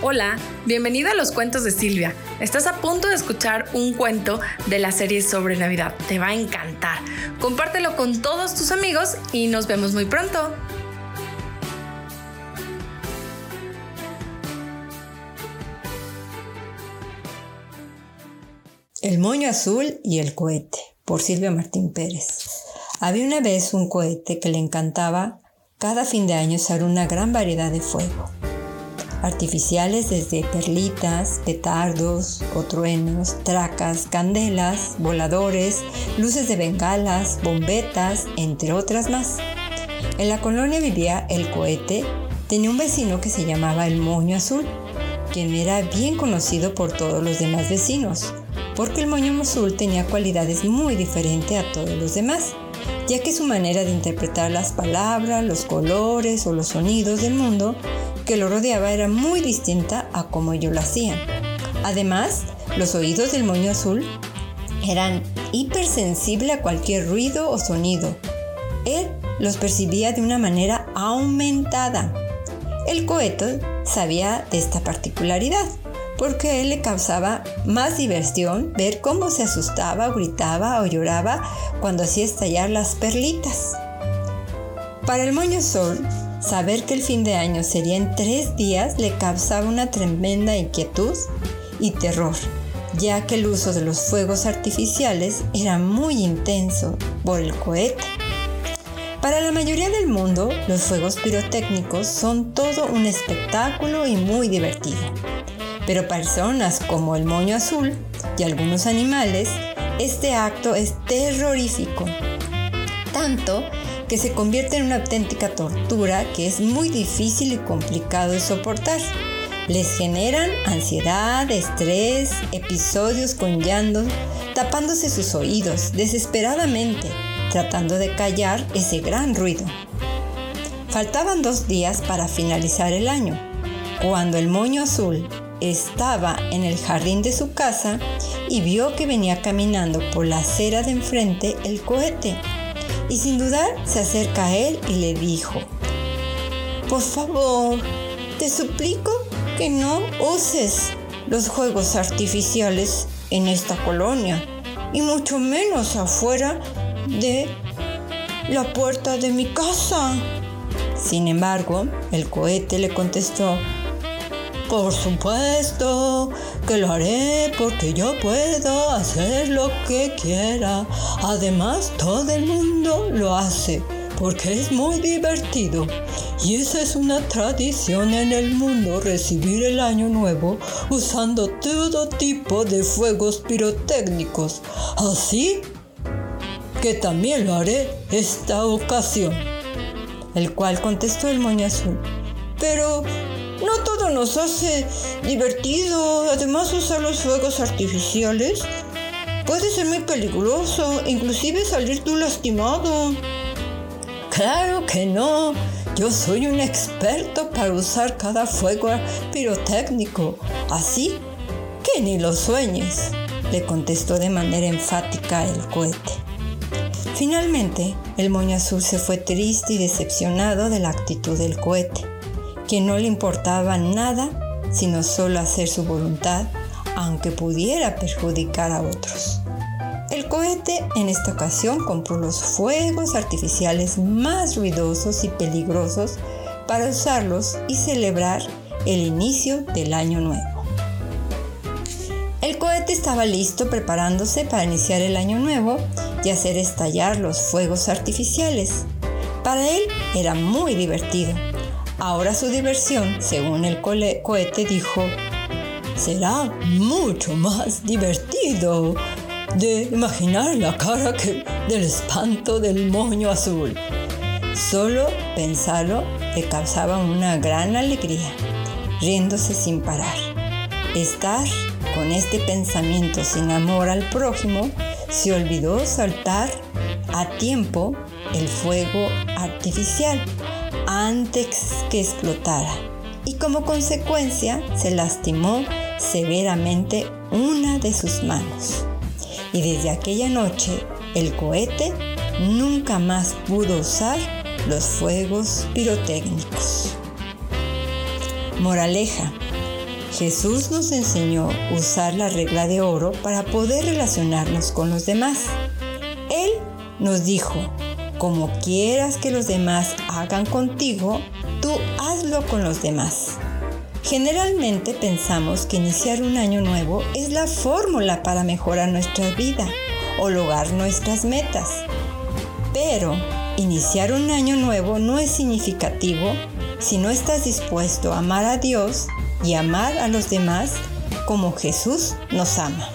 Hola, bienvenido a los cuentos de Silvia. Estás a punto de escuchar un cuento de la serie sobre Navidad. Te va a encantar. Compártelo con todos tus amigos y nos vemos muy pronto. El moño azul y el cohete, por Silvia Martín Pérez. Había una vez un cohete que le encantaba cada fin de año usar una gran variedad de fuego artificiales desde perlitas, petardos o truenos, tracas, candelas, voladores, luces de bengalas, bombetas, entre otras más. En la colonia vivía el cohete, tenía un vecino que se llamaba el Moño Azul, quien era bien conocido por todos los demás vecinos, porque el Moño Azul tenía cualidades muy diferentes a todos los demás ya que su manera de interpretar las palabras, los colores o los sonidos del mundo que lo rodeaba era muy distinta a como ellos lo hacían. Además, los oídos del moño azul eran hipersensibles a cualquier ruido o sonido. Él los percibía de una manera aumentada. El cohete sabía de esta particularidad porque a él le causaba más diversión ver cómo se asustaba, gritaba o lloraba cuando hacía estallar las perlitas. Para el moño azul, Saber que el fin de año sería en tres días le causaba una tremenda inquietud y terror, ya que el uso de los fuegos artificiales era muy intenso por el cohete. Para la mayoría del mundo, los fuegos pirotécnicos son todo un espectáculo y muy divertido. Pero personas como el moño azul y algunos animales, este acto es terrorífico. Tanto que se convierte en una auténtica tortura que es muy difícil y complicado de soportar. Les generan ansiedad, estrés, episodios con llanto, tapándose sus oídos desesperadamente, tratando de callar ese gran ruido. Faltaban dos días para finalizar el año, cuando el moño azul estaba en el jardín de su casa y vio que venía caminando por la acera de enfrente el cohete y sin dudar se acerca a él y le dijo, por favor, te suplico que no uses los juegos artificiales en esta colonia y mucho menos afuera de la puerta de mi casa. Sin embargo, el cohete le contestó, por supuesto que lo haré porque yo puedo hacer lo que quiera. Además, todo el mundo lo hace porque es muy divertido. Y esa es una tradición en el mundo, recibir el año nuevo usando todo tipo de fuegos pirotécnicos. Así que también lo haré esta ocasión. El cual contestó el moño azul. Pero no todo nos hace divertido. Además, usar los fuegos artificiales puede ser muy peligroso, inclusive salir tú lastimado. Claro que no. Yo soy un experto para usar cada fuego pirotécnico. Así que ni lo sueñes, le contestó de manera enfática el cohete. Finalmente, el moño azul se fue triste y decepcionado de la actitud del cohete que no le importaba nada sino solo hacer su voluntad, aunque pudiera perjudicar a otros. El cohete en esta ocasión compró los fuegos artificiales más ruidosos y peligrosos para usarlos y celebrar el inicio del año nuevo. El cohete estaba listo preparándose para iniciar el año nuevo y hacer estallar los fuegos artificiales. Para él era muy divertido Ahora su diversión, según el cohete, dijo, será mucho más divertido de imaginar la cara que del espanto del moño azul. Solo pensarlo le causaba una gran alegría, riéndose sin parar. Estar con este pensamiento sin amor al prójimo, se olvidó saltar a tiempo el fuego artificial antes que explotara y como consecuencia se lastimó severamente una de sus manos. Y desde aquella noche el cohete nunca más pudo usar los fuegos pirotécnicos. Moraleja. Jesús nos enseñó usar la regla de oro para poder relacionarnos con los demás. Él nos dijo, como quieras que los demás hagan contigo, tú hazlo con los demás. Generalmente pensamos que iniciar un año nuevo es la fórmula para mejorar nuestra vida o lograr nuestras metas. Pero iniciar un año nuevo no es significativo si no estás dispuesto a amar a Dios y amar a los demás como Jesús nos ama.